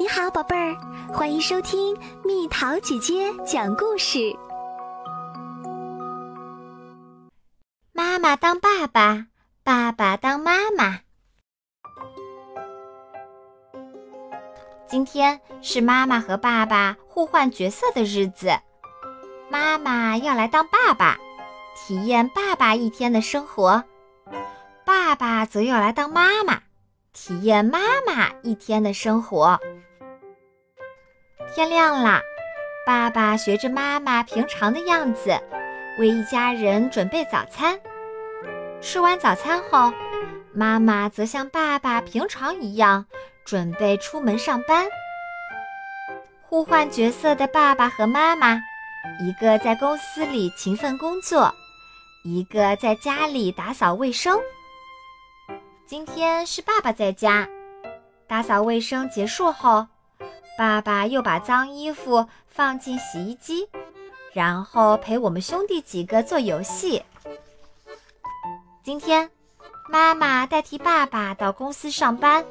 你好，宝贝儿，欢迎收听蜜桃姐姐讲故事。妈妈当爸爸，爸爸当妈妈。今天是妈妈和爸爸互换角色的日子，妈妈要来当爸爸，体验爸爸一天的生活；爸爸则要来当妈妈，体验妈妈一天的生活。天亮了，爸爸学着妈妈平常的样子，为一家人准备早餐。吃完早餐后，妈妈则像爸爸平常一样，准备出门上班。互换角色的爸爸和妈妈，一个在公司里勤奋工作，一个在家里打扫卫生。今天是爸爸在家，打扫卫生结束后。爸爸又把脏衣服放进洗衣机，然后陪我们兄弟几个做游戏。今天，妈妈代替爸爸到公司上班，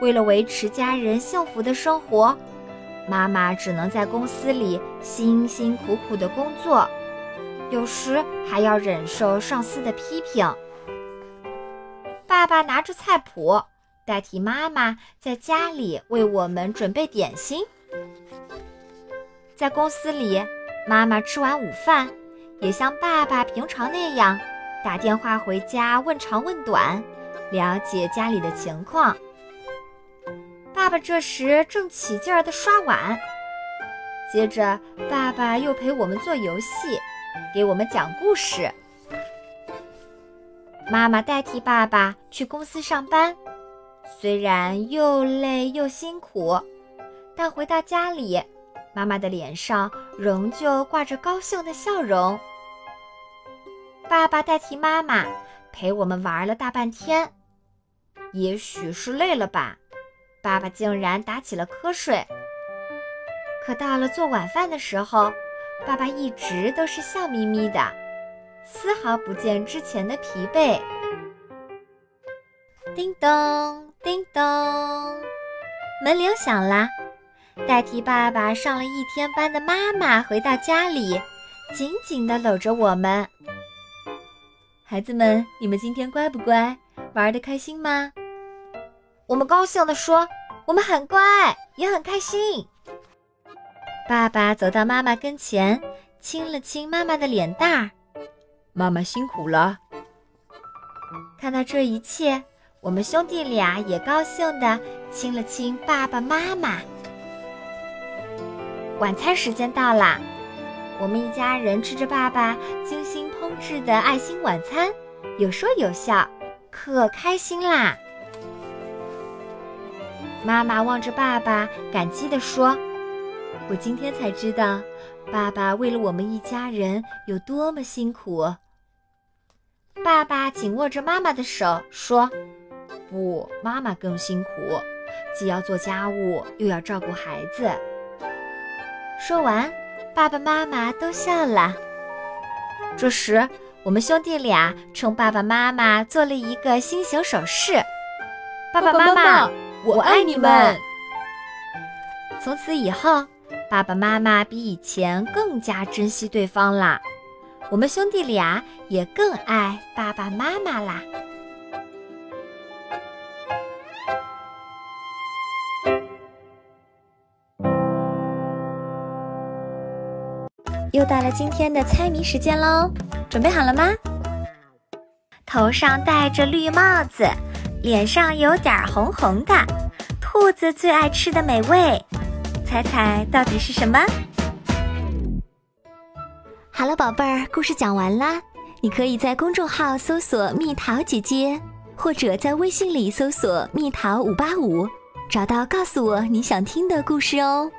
为了维持家人幸福的生活，妈妈只能在公司里辛辛苦苦的工作，有时还要忍受上司的批评。爸爸拿着菜谱。代替妈妈在家里为我们准备点心。在公司里，妈妈吃完午饭，也像爸爸平常那样打电话回家问长问短，了解家里的情况。爸爸这时正起劲儿地刷碗，接着爸爸又陪我们做游戏，给我们讲故事。妈妈代替爸爸去公司上班。虽然又累又辛苦，但回到家里，妈妈的脸上仍旧挂着高兴的笑容。爸爸代替妈妈陪我们玩了大半天，也许是累了吧，爸爸竟然打起了瞌睡。可到了做晚饭的时候，爸爸一直都是笑眯眯的，丝毫不见之前的疲惫。叮咚。叮咚，门铃响了。代替爸爸上了一天班的妈妈回到家里，紧紧地搂着我们。孩子们，你们今天乖不乖？玩得开心吗？我们高兴地说：“我们很乖，也很开心。”爸爸走到妈妈跟前，亲了亲妈妈的脸蛋儿。妈妈辛苦了。看到这一切。我们兄弟俩也高兴地亲了亲爸爸妈妈。晚餐时间到啦，我们一家人吃着爸爸精心烹制的爱心晚餐，有说有笑，可开心啦。妈妈望着爸爸，感激地说：“我今天才知道，爸爸为了我们一家人有多么辛苦。”爸爸紧握着妈妈的手说。不，妈妈更辛苦，既要做家务，又要照顾孩子。说完，爸爸妈妈都笑了。这时，我们兄弟俩冲爸爸妈妈做了一个心形手势。爸爸妈妈，我爱你们。从此以后，爸爸妈妈比以前更加珍惜对方啦。我们兄弟俩也更爱爸爸妈妈啦。又到了今天的猜谜时间喽，准备好了吗？头上戴着绿帽子，脸上有点红红的，兔子最爱吃的美味，猜猜到底是什么？好了，宝贝儿，故事讲完啦。你可以在公众号搜索“蜜桃姐姐”，或者在微信里搜索“蜜桃五八五”，找到告诉我你想听的故事哦。